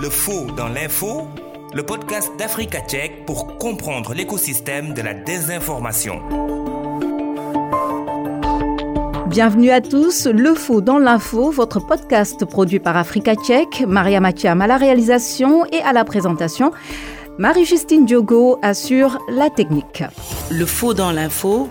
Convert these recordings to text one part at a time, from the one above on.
Le faux dans l'info, le podcast d'Africa Tchèque pour comprendre l'écosystème de la désinformation. Bienvenue à tous, Le Faux dans l'info, votre podcast produit par Africa Tchèque. Maria Mathiam à la réalisation et à la présentation. Marie-Justine Diogo assure la technique. Le Faux dans l'info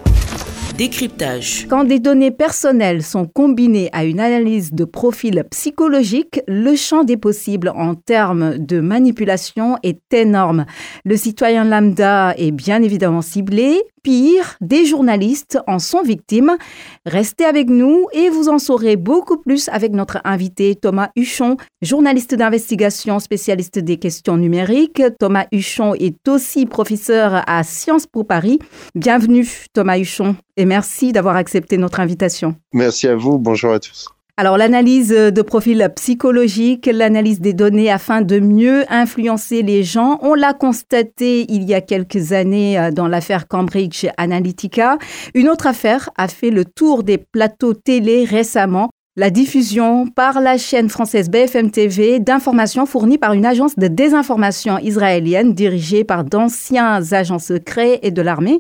Décryptage. Quand des données personnelles sont combinées à une analyse de profil psychologique, le champ des possibles en termes de manipulation est énorme. Le citoyen lambda est bien évidemment ciblé, Pire, des journalistes en sont victimes. Restez avec nous et vous en saurez beaucoup plus avec notre invité Thomas Huchon, journaliste d'investigation spécialiste des questions numériques. Thomas Huchon est aussi professeur à Sciences Po Paris. Bienvenue Thomas Huchon et merci d'avoir accepté notre invitation. Merci à vous, bonjour à tous. Alors l'analyse de profil psychologique, l'analyse des données afin de mieux influencer les gens, on l'a constaté il y a quelques années euh, dans l'affaire Cambridge Analytica. Une autre affaire a fait le tour des plateaux télé récemment. La diffusion par la chaîne française BFM TV d'informations fournies par une agence de désinformation israélienne dirigée par d'anciens agents secrets et de l'armée.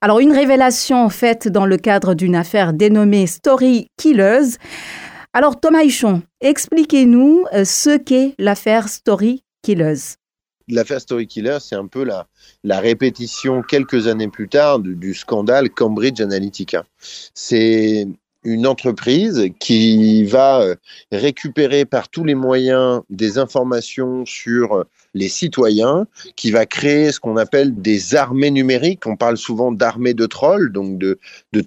Alors une révélation faite dans le cadre d'une affaire dénommée Story Killers. Alors Thomas Hichon, expliquez-nous euh, ce qu'est l'affaire Story Killers. L'affaire Story Killers, c'est un peu la, la répétition quelques années plus tard du, du scandale Cambridge Analytica. C'est une entreprise qui va euh, récupérer par tous les moyens des informations sur euh, les citoyens, qui va créer ce qu'on appelle des armées numériques. On parle souvent d'armées de trolls, donc de,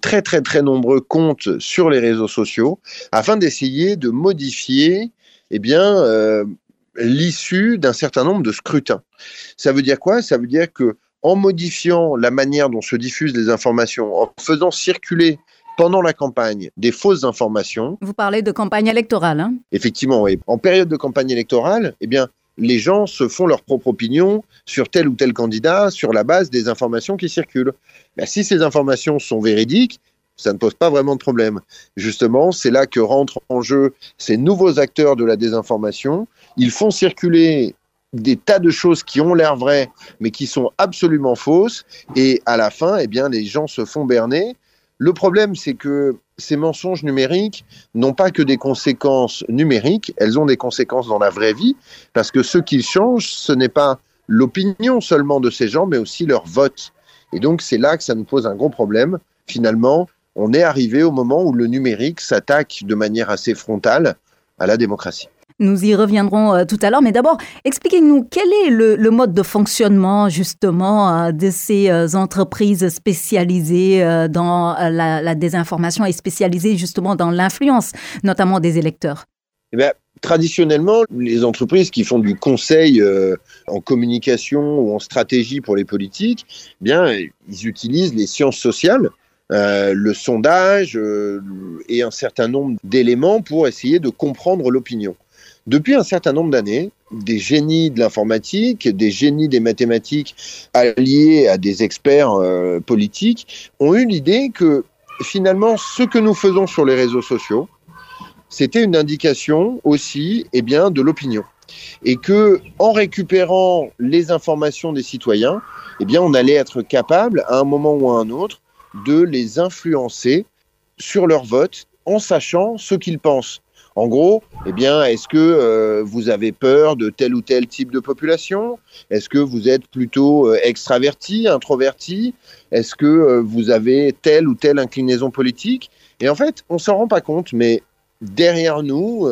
très très très nombreux comptes sur les réseaux sociaux, afin d'essayer de modifier eh bien, euh, l'issue d'un certain nombre de scrutins. Ça veut dire quoi? Ça veut dire que en modifiant la manière dont se diffusent les informations, en faisant circuler pendant la campagne des fausses informations. Vous parlez de campagne électorale. Hein Effectivement, oui. En période de campagne électorale, eh bien, les gens se font leur propre opinion sur tel ou tel candidat sur la base des informations qui circulent. Ben, si ces informations sont véridiques, ça ne pose pas vraiment de problème. Justement, c'est là que rentrent en jeu ces nouveaux acteurs de la désinformation. Ils font circuler des tas de choses qui ont l'air vraies, mais qui sont absolument fausses. Et à la fin, eh bien, les gens se font berner le problème, c'est que ces mensonges numériques n'ont pas que des conséquences numériques, elles ont des conséquences dans la vraie vie, parce que ce qui change, ce n'est pas l'opinion seulement de ces gens, mais aussi leur vote. Et donc c'est là que ça nous pose un gros problème. Finalement, on est arrivé au moment où le numérique s'attaque de manière assez frontale à la démocratie. Nous y reviendrons euh, tout à l'heure, mais d'abord, expliquez-nous quel est le, mode de fonctionnement justement euh, de ces euh, entreprises spécialisées dans la, désinformation et spécialisées justement dans l'influence, notamment des électeurs? Eh bien, traditionnellement, les entreprises qui font du conseil en communication ou en stratégie pour les politiques, eh bien, ils utilisent les sciences sociales. le sondage et un certain nombre d'éléments pour essayer de comprendre l'opinion. Depuis un certain nombre d'années, des génies de l'informatique, des génies des mathématiques alliés à des experts euh, politiques ont eu l'idée que finalement ce que nous faisons sur les réseaux sociaux, c'était une indication aussi eh bien, de l'opinion. Et que en récupérant les informations des citoyens, eh bien, on allait être capable, à un moment ou à un autre, de les influencer sur leur vote en sachant ce qu'ils pensent. En gros, eh bien, est-ce que euh, vous avez peur de tel ou tel type de population? Est-ce que vous êtes plutôt euh, extraverti, introverti? Est-ce que euh, vous avez telle ou telle inclinaison politique? Et en fait, on s'en rend pas compte, mais derrière nous,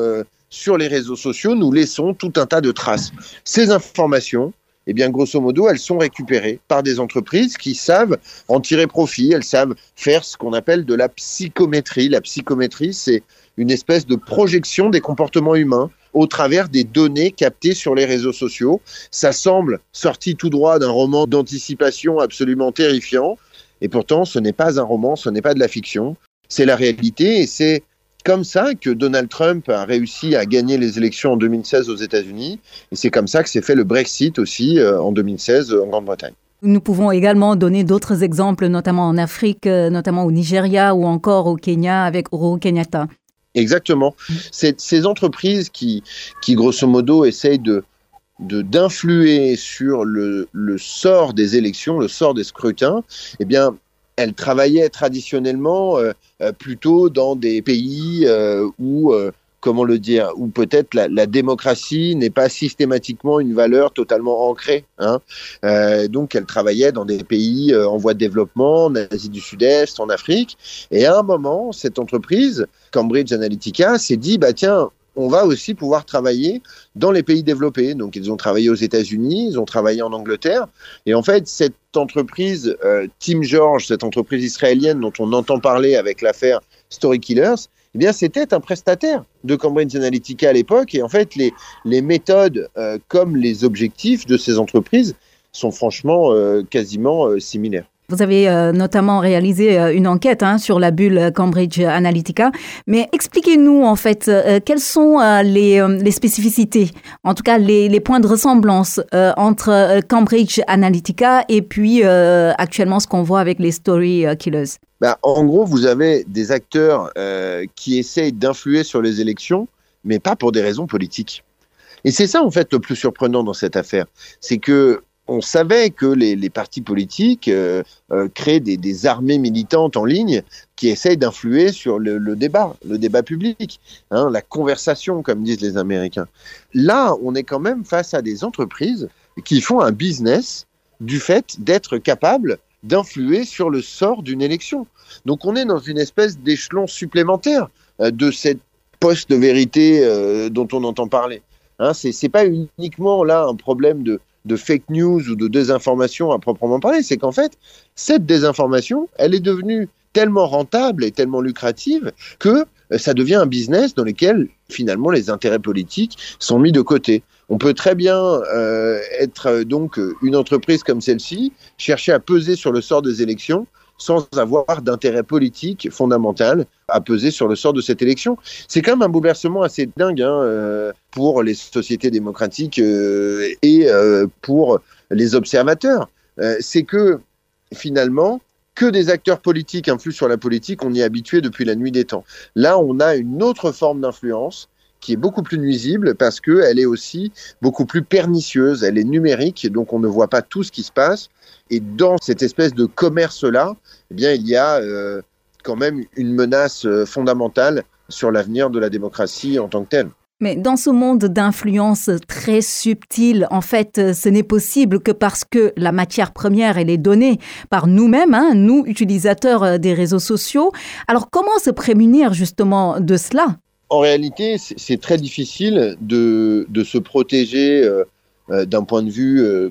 sur les réseaux sociaux, nous laissons tout un tas de traces. Ces informations, eh bien, grosso modo, elles sont récupérées par des entreprises qui savent en tirer profit, elles savent faire ce qu'on appelle de la psychométrie. La psychométrie, c'est une espèce de projection des comportements humains au travers des données captées sur les réseaux sociaux. Ça semble sorti tout droit d'un roman d'anticipation absolument terrifiant, et pourtant ce n'est pas un roman, ce n'est pas de la fiction, c'est la réalité, et c'est comme ça que Donald Trump a réussi à gagner les élections en 2016 aux États-Unis, et c'est comme ça que s'est fait le Brexit aussi euh, en 2016 en Grande-Bretagne. Nous pouvons également donner d'autres exemples, notamment en Afrique, euh, notamment au Nigeria ou encore au Kenya avec Uhuru Kenyatta. Exactement. C'est ces entreprises qui, qui, grosso modo, essayent de de d'influer sur le, le sort des élections, le sort des scrutins, eh bien, elle travaillait traditionnellement euh, euh, plutôt dans des pays euh, où comment le dire, où peut-être la, la, démocratie n'est pas systématiquement une valeur totalement ancrée. Hein. Euh, donc, elle travaillait dans des pays en voie de développement, en Asie du Sud-Est, en Afrique. Et à un moment, cette entreprise, Cambridge Analytica, s'est dit, bah tiens, on va aussi pouvoir travailler dans les pays développés. Donc, ils ont travaillé aux États-Unis, ils ont travaillé en Angleterre. Et en fait, cette entreprise, euh, Tim George, cette entreprise israélienne dont on entend parler avec l'affaire Story Killers, eh bien, c'était un prestataire de Cambridge Analytica à l'époque. Et en fait, les, les méthodes euh, comme les objectifs de ces entreprises sont franchement euh, quasiment euh, similaires. Vous avez euh, notamment réalisé euh, une enquête hein, sur la bulle Cambridge Analytica. Mais expliquez-nous en fait euh, quelles sont les, spécificités, en tout cas les, les points de ressemblance entre Cambridge Analytica et puis actuellement ce qu'on voit avec les story killers? Bah, en gros, vous avez des acteurs qui essayent d'influer sur les élections, mais pas pour des raisons politiques. Et c'est ça en fait le plus surprenant dans cette affaire, c'est que on savait que les, partis politiques euh, euh, créent des, armées militantes en ligne qui essayent d'influer sur le, débat, le débat public, hein, la conversation, comme disent les Américains. Là, on est quand même face à des entreprises qui font un business du fait d'être capables d'influer sur le sort d'une élection. Donc on est dans une espèce d'échelon supplémentaire euh, de cette post-vérité euh, dont on entend parler. Hein, c'est pas uniquement là un problème de, de fake news ou de désinformation à proprement parler, c'est qu'en fait, cette désinformation, elle est devenue tellement rentable et tellement lucrative que euh, ça devient un business dans lequel finalement les intérêts politiques sont mis de côté. On peut très bien euh, être euh, donc une entreprise comme celle-ci, chercher à peser sur le sort des élections sans avoir d'intérêt politique fondamental à peser sur le sort de cette élection. C'est quand même un bouleversement assez dingue hein, euh, pour les sociétés démocratiques euh, et euh, pour les observateurs. C'est que finalement, que des acteurs politiques influent sur la politique, on y est habitué depuis la nuit des temps. Là, on a une autre forme d'influence qui est beaucoup plus nuisible parce qu'elle est aussi beaucoup plus pernicieuse, elle est numérique, donc on ne voit pas tout ce qui se passe. Et dans cette espèce de commerce-là, eh bien, il y a euh, quand même une menace euh, fondamentale sur l'avenir de la démocratie en tant que telle. Mais dans ce monde d'influence très subtil, en fait, ce n'est possible que parce que la matière première, elle est donnée par nous-mêmes, hein, nous, utilisateurs euh, des réseaux sociaux. Alors, comment se prémunir justement de cela? En réalité, c'est très difficile de, de se protéger euh, euh, d'un point de vue euh,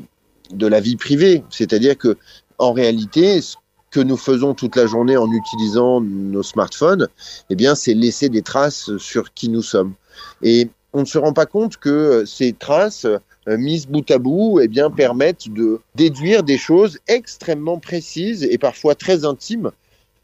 de la vie privée. C'est-à-dire que, en réalité, ce que nous faisons toute la journée en utilisant nos smartphones, eh bien, c'est laisser des traces sur qui nous sommes. Et on ne se rend pas compte que ces traces mises bout à bout, eh bien, permettent de déduire des choses extrêmement précises et parfois très intimes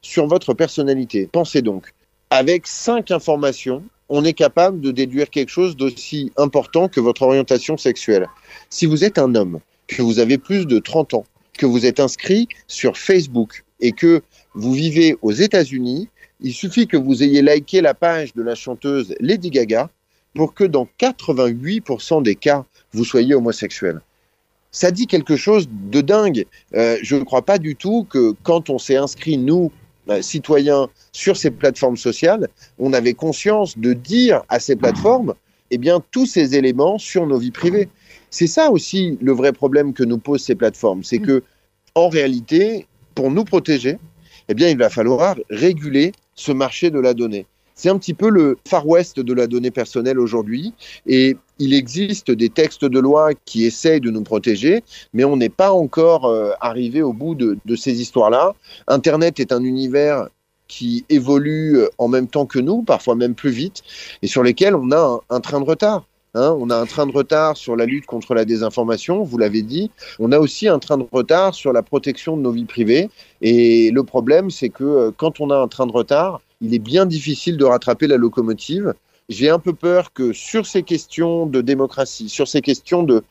sur votre personnalité. Pensez donc, avec cinq informations, on est capable de déduire quelque chose d'aussi important que votre orientation sexuelle. Si vous êtes un homme, que vous avez plus de 30 ans, que vous êtes inscrit sur Facebook et que vous vivez aux États-Unis, il suffit que vous ayez liké la page de la chanteuse Lady Gaga pour que dans 88% des cas, vous soyez homosexuel. Ça dit quelque chose de dingue. Euh, je ne crois pas du tout que quand on s'est inscrit, nous, euh, citoyens sur ces plateformes sociales, on avait conscience de dire à ces plateformes, eh bien, tous ces éléments sur nos vies privées. C'est ça aussi le vrai problème que nous posent ces plateformes, c'est que, en réalité, pour nous protéger, eh bien, il va falloir réguler ce marché de la donnée. C'est un petit peu le Far West de la donnée personnelle aujourd'hui. Et il existe des textes de loi qui essayent de nous protéger, mais on n'est pas encore euh, arrivé au bout de, de ces histoires-là. Internet est un univers qui évolue euh, en même temps que nous, parfois même plus vite, et sur lesquels on a un, un train de retard. Hein, on a un train de retard sur la lutte contre la désinformation, vous l'avez dit. On a aussi un train de retard sur la protection de nos vies privées. Et le problème, c'est que euh, quand on a un train de retard, il est bien difficile de rattraper la locomotive. J'ai un peu peur que sur ces questions de démocratie, sur ces questions de,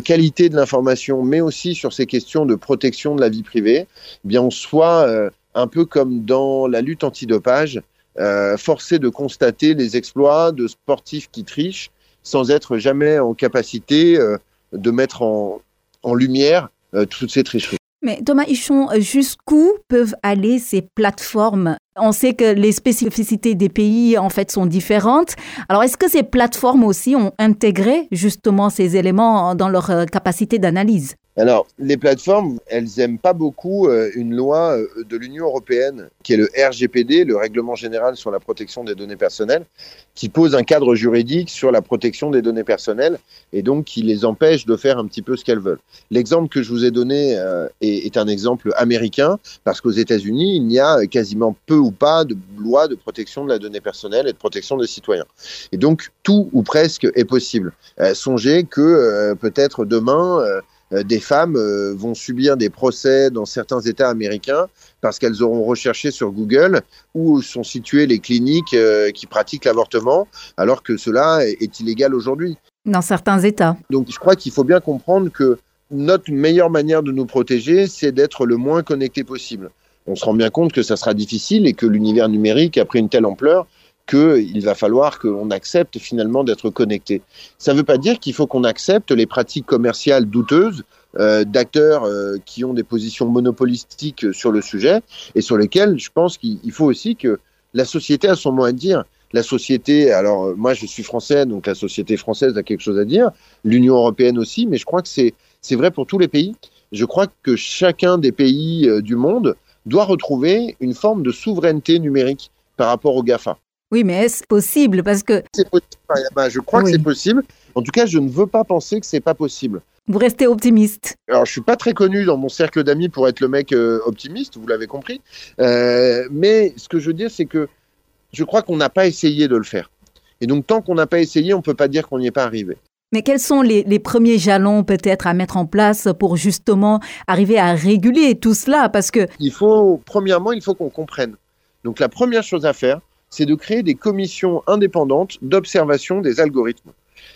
qualité de l'information, mais aussi sur ces questions de protection de la vie privée, eh bien on soit euh, un peu comme dans la lutte antidopage, euh, forcé de constater les exploits de sportifs qui trichent sans être jamais en capacité de mettre en, lumière toutes ces tricheries. Mais Thomas Hichon, jusqu'où peuvent aller ces plateformes? On sait que les spécificités des pays, en fait, sont différentes. Alors, est-ce que ces plateformes aussi ont intégré justement ces éléments dans leur capacité d'analyse? Alors, les plateformes, elles n'aiment pas beaucoup euh, une loi euh, de l'Union européenne, qui est le RGPD, le Règlement général sur la protection des données personnelles, qui pose un cadre juridique sur la protection des données personnelles et donc qui les empêche de faire un petit peu ce qu'elles veulent. L'exemple que je vous ai donné euh, est, un exemple américain, parce qu'aux États-Unis, il n'y a quasiment peu ou pas de loi de protection de la donnée personnelle et de protection des citoyens. Et donc, tout ou presque est possible. songez que peut-être demain, des femmes euh, vont subir des procès dans certains États américains parce qu'elles auront recherché sur Google où sont situées les cliniques euh, qui pratiquent l'avortement, alors que cela est illégal aujourd'hui. Dans certains États. Donc je crois qu'il faut bien comprendre que notre meilleure manière de nous protéger, c'est d'être le moins connecté possible. On se rend bien compte que ça sera difficile et que l'univers numérique a pris une telle ampleur qu'il va falloir qu'on accepte finalement d'être connecté. Ça ne veut pas dire qu'il faut qu'on accepte les pratiques commerciales douteuses euh, d'acteurs euh, qui ont des positions monopolistiques sur le sujet et sur lesquels je pense qu'il faut aussi que la société a son mot à dire. La société, alors euh, moi je suis français, donc la société française a quelque chose à dire, l'Union européenne aussi, mais je crois que c'est vrai pour tous les pays. Je crois que chacun des pays du monde doit retrouver une forme de souveraineté numérique par rapport aux GAFA. Oui, mais est-ce possible? Parce que. C'est possible, Je crois que c'est possible. En tout cas, je ne veux pas penser que c'est pas possible. Vous restez optimiste. Alors, je suis pas très connu dans mon cercle d'amis pour être le mec euh, optimiste, vous l'avez compris. Euh, mais ce que je veux dire, c'est que je crois qu'on n'a pas essayé de le faire. Et donc, tant qu'on n'a pas essayé, on ne peut pas dire qu'on n'y est pas arrivé. Mais quels sont les, les premiers jalons peut-être à mettre en place pour justement arriver à réguler tout cela? Parce que il faut, premièrement, il faut qu'on comprenne. Donc, la première chose à faire, c'est de créer des commissions indépendantes d'observation des algorithmes.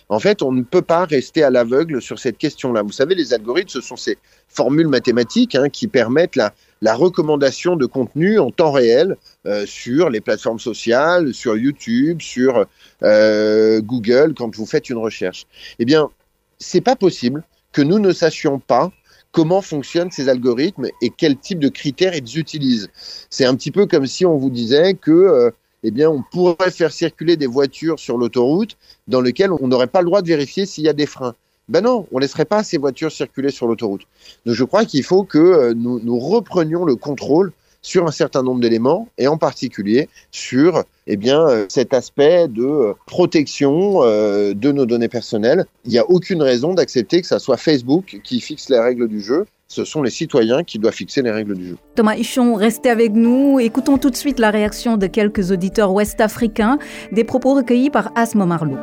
En fait, on ne peut pas rester à l'aveugle sur cette question-là. Vous savez, les algorithmes, ce sont ces formules mathématiques hein, qui permettent la, recommandation de contenu en temps réel euh, sur les plateformes sociales, sur YouTube, sur euh, Google, quand vous faites une recherche. Eh bien, c'est pas possible que nous ne sachions pas comment fonctionnent ces algorithmes et quel type de critères ils utilisent. C'est un petit peu comme si on vous disait que euh, eh bien, on pourrait faire circuler des voitures sur l'autoroute dans lesquelles on n'aurait pas le droit de vérifier s'il y a des freins. Ben non, on ne laisserait pas ces voitures circuler sur l'autoroute. Donc je crois qu'il faut que euh, nous, reprenions le contrôle sur un certain nombre d'éléments et en particulier sur eh bien, euh, cet aspect de euh, protection de nos données personnelles. Il n'y a aucune raison d'accepter que ce soit Facebook qui fixe les règles du jeu ce sont les citoyens qui doivent fixer les règles du jeu. Thomas Hichon, restez avec nous. Écoutons tout de suite la réaction de quelques auditeurs ouest-africains, des propos recueillis par Asmo Marlou.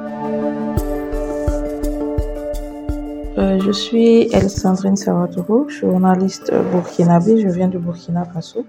Euh, je suis El Sandrine journaliste burkinabé, je viens de Burkina Faso.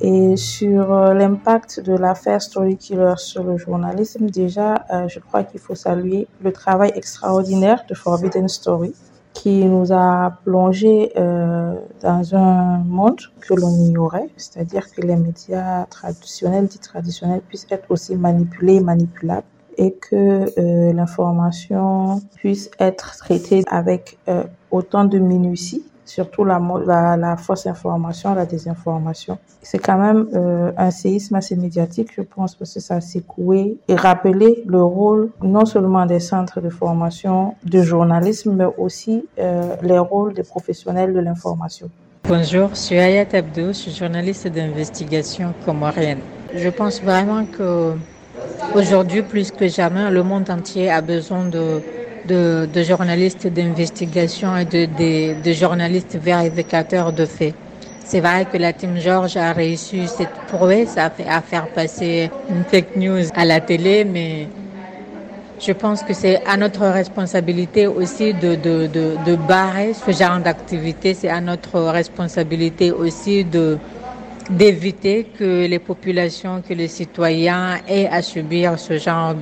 Et sur euh, l'impact de l'affaire Story Killer sur le journalisme, déjà, euh, je crois qu'il faut saluer le travail extraordinaire de Forbidden Story, qui nous a plongé euh, dans un monde que l'on ignorait, c'est-à-dire que les médias traditionnels, dits traditionnels, puissent être aussi manipulés, manipulables, et que euh, l'information puisse être traitée avec euh, autant de minutie surtout la, fausse information, la désinformation. C'est quand même euh, un séisme assez médiatique, je pense, parce que ça a secoué et rappelé le rôle non seulement des centres de formation de journalisme, mais aussi euh, les rôles des professionnels de l'information. Bonjour, je suis Ayat Abdou, je suis journaliste d'investigation comorienne. Je pense vraiment que aujourd'hui, plus que jamais, le monde entier a besoin de de, journalistes d'investigation et de, de, journalistes vérificateurs de faits. C'est vrai que la Team George a réussi cette prouesse à, faire passer une fake news à la télé, mais je pense que c'est à notre responsabilité aussi de, de, de, de barrer ce genre d'activité. C'est à notre responsabilité aussi de d'éviter que les populations, que les citoyens aient à subir ce genre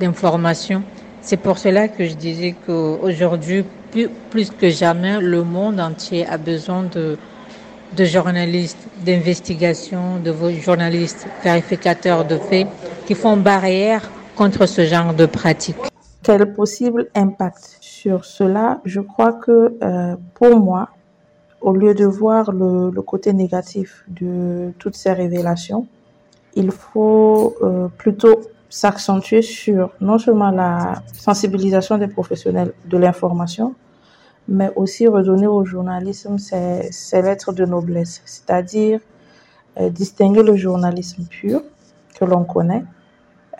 d'informations. C'est pour cela que je disais qu'aujourd'hui, plus, plus que jamais, le monde entier a besoin de, de journalistes d'investigation, de journalistes vérificateurs de faits qui font barrière contre ce genre de pratiques. quel possible impact sur cela? Je crois que euh, pour moi, au lieu de voir le, le, côté négatif de toutes ces révélations, il faut euh, plutôt s'accentuer sur non seulement la sensibilisation des professionnels de l'information, mais aussi redonner au journalisme ses, lettres de noblesse, c'est-à-dire euh, distinguer le journalisme pur que l'on connaît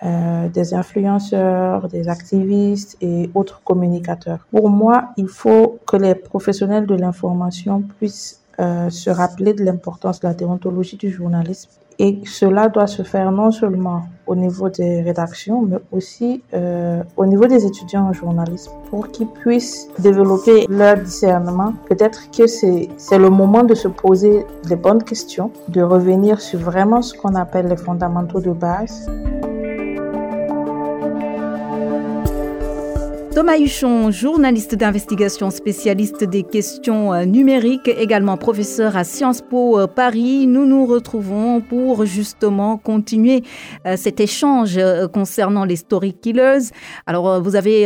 euh, des influenceurs, des activistes et autres communicateurs. Pour moi, il faut que les professionnels de l'information puissent euh, se rappeler de l'importance de la déontologie du journalisme et cela doit se faire non seulement au niveau des rédactions, mais aussi euh, au niveau des étudiants en journalisme, pour qu'ils puissent développer leur discernement. Peut-être que c'est le moment de se poser les bonnes questions, de revenir sur vraiment ce qu'on appelle les fondamentaux de base. Thomas Huchon, journaliste d'investigation, spécialiste des questions euh, numériques, également professeur à Sciences Po euh, Paris. Nous nous retrouvons pour justement continuer euh, cet échange concernant les story killers. Alors, vous avez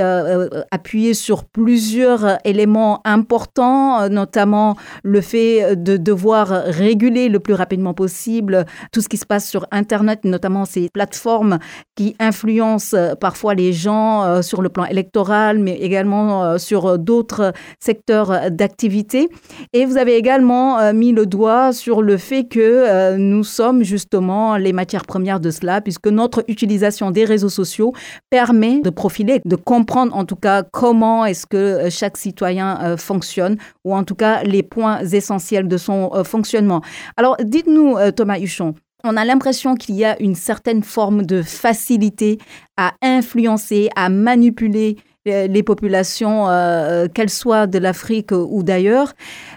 appuyé sur plusieurs éléments importants, notamment le fait de devoir réguler le plus rapidement possible tout ce qui se passe sur Internet, notamment ces plateformes qui influencent parfois les gens sur le plan électoral mais également euh, sur euh, d'autres secteurs d'activité. Et vous avez également euh, mis le doigt sur le fait que nous sommes justement les matières premières de cela, puisque notre utilisation des réseaux sociaux permet de profiler, de comprendre en tout cas comment est-ce que chaque citoyen fonctionne, ou en tout cas les points essentiels de son fonctionnement. Alors dites-nous, Thomas Huchon, on a l'impression qu'il y a une certaine forme de facilité à influencer, à manipuler les populations, euh, euh, qu'elles soient de l'Afrique ou d'ailleurs.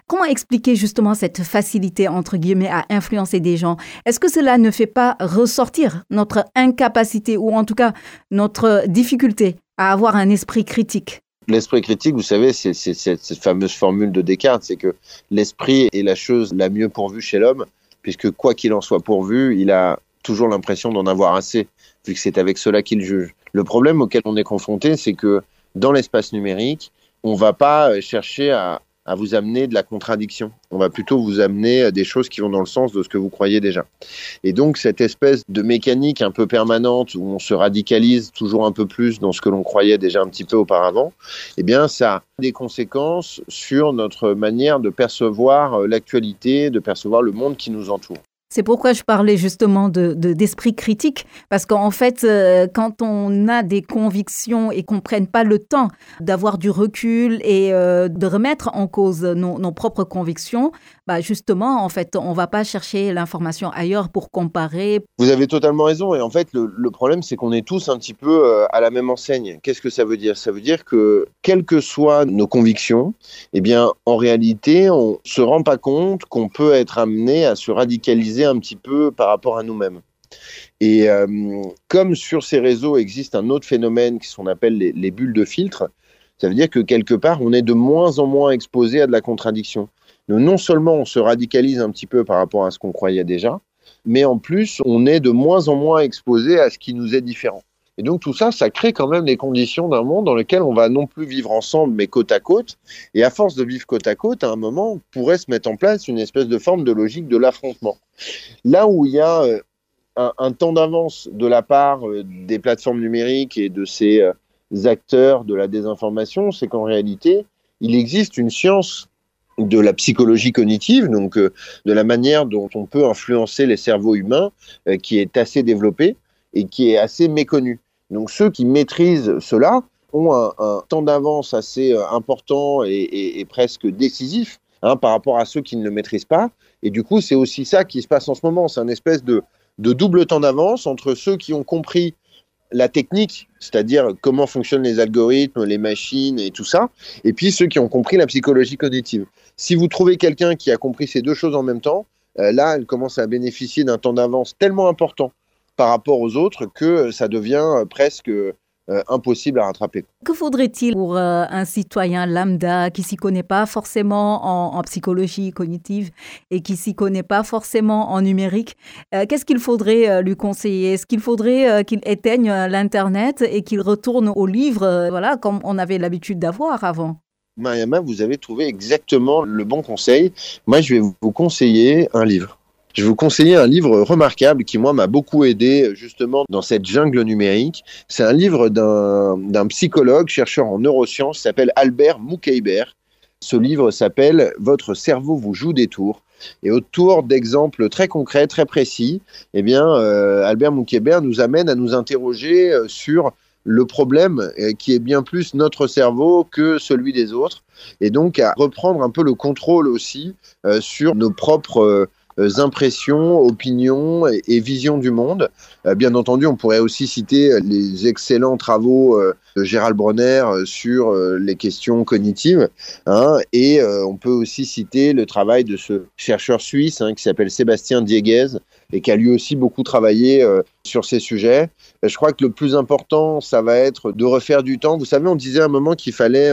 Comment expliquer justement cette facilité, entre guillemets, à influencer des gens? Est-ce que cela ne fait pas ressortir notre incapacité ou en tout cas notre difficulté à avoir un esprit critique? L'esprit critique, vous savez, c'est cette fameuse formule de Descartes, c'est que l'esprit est la chose la mieux pourvue chez l'homme, puisque quoi qu'il en soit pourvu, il a toujours l'impression d'en avoir assez, vu que c'est avec cela qu'il juge. Le problème auquel on est confronté, c'est que dans l'espace numérique, on va pas euh, chercher à, à, vous amener de la contradiction. On va plutôt vous amener des choses qui vont dans le sens de ce que vous croyez déjà. Et donc, cette espèce de mécanique un peu permanente où on se radicalise toujours un peu plus dans ce que l'on croyait déjà un petit peu auparavant, eh bien, ça a des conséquences sur notre manière de percevoir euh, l'actualité, de percevoir le monde qui nous entoure. C'est pourquoi je parlais justement de, d'esprit critique, parce qu'en fait, euh, quand on a des convictions et qu'on prenne pas le temps d'avoir du recul et euh, de remettre en cause nos, propres convictions, bah justement, en fait, on va pas chercher l'information ailleurs pour comparer. Vous avez totalement raison. Et en fait, le, problème, c'est qu'on est tous un petit peu euh, à la même enseigne. Qu'est-ce que ça veut dire? Ça veut dire que, quelles que soient nos convictions, eh bien, en réalité, on se rend pas compte qu'on peut être amené à se radicaliser un petit peu par rapport à nous-mêmes. Et euh, comme sur ces réseaux existe un autre phénomène qui qu'on appelle les, les, bulles de filtre, ça veut dire que quelque part, on est de moins en moins exposé à de la contradiction. Non seulement on se radicalise un petit peu par rapport à ce qu'on croyait déjà, mais en plus, on est de moins en moins exposé à ce qui nous est différent. Et donc tout ça, ça crée quand même les conditions d'un monde dans lequel on va non plus vivre ensemble, mais côte à côte. Et à force de vivre côte à côte, à un moment, pourrait se mettre en place une espèce de forme de logique de l'affrontement. Là où il y a euh, un, temps d'avance de la part euh, des plateformes numériques et de ces euh, acteurs de la désinformation, c'est qu'en réalité, il existe une science de la psychologie cognitive, donc de la manière dont on peut influencer les cerveaux humains, qui est assez développée et qui est assez méconnu. Donc ceux qui maîtrisent cela ont un, temps d'avance assez important et presque décisif hein, par rapport à ceux qui ne le maîtrisent pas. Et du coup, c'est aussi ça qui se passe en ce moment. C'est un espèce de, double temps d'avance entre ceux qui ont compris la technique, c'est-à-dire comment fonctionnent les algorithmes, les machines et tout ça, et puis ceux qui ont compris la psychologie cognitive. Si vous trouvez quelqu'un qui a compris ces deux choses en même temps, euh, là, elle commence à bénéficier d'un temps d'avance tellement important par rapport aux autres que ça devient presque euh, impossible à rattraper. Que faudrait-il pour euh, un citoyen lambda qui s'y connaît pas forcément en, psychologie cognitive et qui s'y connaît pas forcément en numérique euh, Qu'est-ce qu'il faudrait lui conseiller? Est-ce qu'il faudrait qu'il éteigne l'internet et qu'il retourne au livre, voilà, comme on avait l'habitude d'avoir avant? Mariama, vous avez trouvé exactement le bon conseil. Moi, je vais vous conseiller un livre. Je vais vous conseiller un livre remarquable qui, moi, m'a beaucoup aidé justement dans cette jungle numérique. C'est un livre d'un psychologue, chercheur en neurosciences, s'appelle Albert Moukeiber. Ce livre s'appelle Votre cerveau vous joue des tours. Et autour d'exemples très concrets, très précis, eh bien, euh, Albert Moukeiber nous amène à nous interroger euh, sur le problème euh, qui est bien plus notre cerveau que celui des autres, et donc à reprendre un peu le contrôle aussi sur nos propres impressions, opinions et, visions du monde. Euh, bien entendu, on pourrait aussi citer les excellents travaux euh, de Gérald Bronner sur les questions cognitives. Hein, et on peut aussi citer le travail de ce chercheur suisse hein, qui s'appelle Sébastien Dieguez et qui a lui aussi beaucoup travaillé sur ces sujets. Je crois que le plus important, ça va être de refaire du temps. Vous savez, on disait à un moment qu'il fallait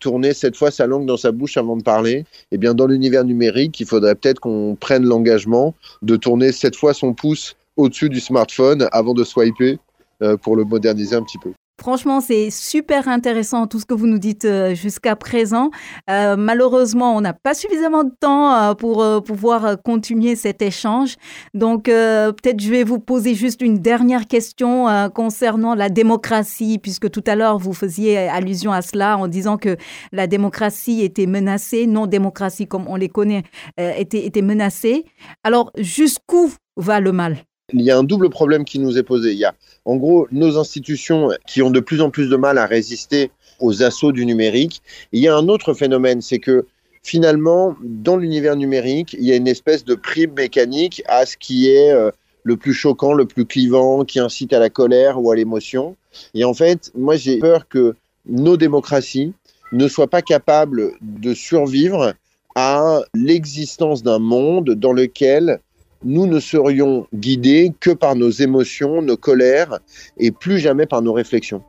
tourner cette fois sa langue dans sa bouche avant de parler, eh bien dans l'univers numérique, il faudrait peut-être qu'on prenne l'engagement de tourner cette fois son pouce au-dessus du smartphone avant de swiper euh, pour le moderniser un petit peu. Franchement, c'est super intéressant tout ce que vous nous dites euh, jusqu'à présent. Euh, malheureusement, on n'a pas suffisamment de temps euh, pour pouvoir continuer cet échange. Donc, peut-être je vais vous poser juste une dernière question concernant la démocratie, puisque tout à l'heure, vous faisiez allusion à cela en disant que la démocratie était menacée, non-démocratie comme on les connaît, était menacée. Alors, jusqu'où va le mal? Il y a un double problème qui nous est posé. Il y a en gros nos institutions qui ont de plus en plus de mal à résister aux assauts du numérique. il y a un autre phénomène, c'est que finalement, dans l'univers numérique, il y a une espèce de prime mécanique à ce qui est euh, le plus choquant, le plus clivant, qui incite à la colère ou à l'émotion. Et en fait, moi j'ai peur que nos démocraties ne soient pas capables de survivre à l'existence d'un monde dans lequel nous ne serions guidés que par nos émotions, nos colères, et plus jamais par nos réflexions.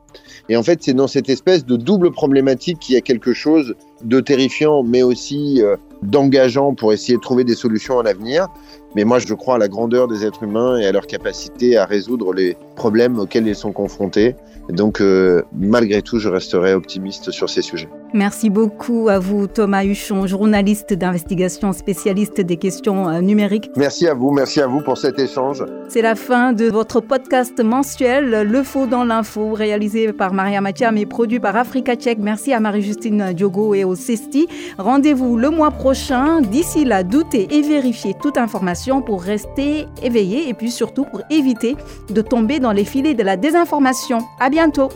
Et en fait, c'est dans cette espèce de double problématique qu'il y a quelque chose de terrifiant, mais aussi euh, d'engageant pour essayer de trouver des solutions à l'avenir. Mais moi, je crois à la grandeur des êtres humains et à leur capacité à résoudre les problèmes auxquels ils sont confrontés. donc, euh, malgré tout, je resterai optimiste sur ces sujets. Merci beaucoup à vous, Thomas Huchon, journaliste d'investigation, spécialiste des questions euh, numériques. Merci à vous, merci à vous pour cet échange. C'est la fin de votre podcast mensuel Le Faux dans l'info, réalisé par Maria Mathiam et produit par Africa Tchèque. Merci à Marie-Justine Diogo et au CESTI. Rendez-vous le mois prochain. D'ici là, doutez et vérifiez toute information pour rester éveillé et puis surtout pour éviter de tomber dans les filets de la désinformation. À bientôt.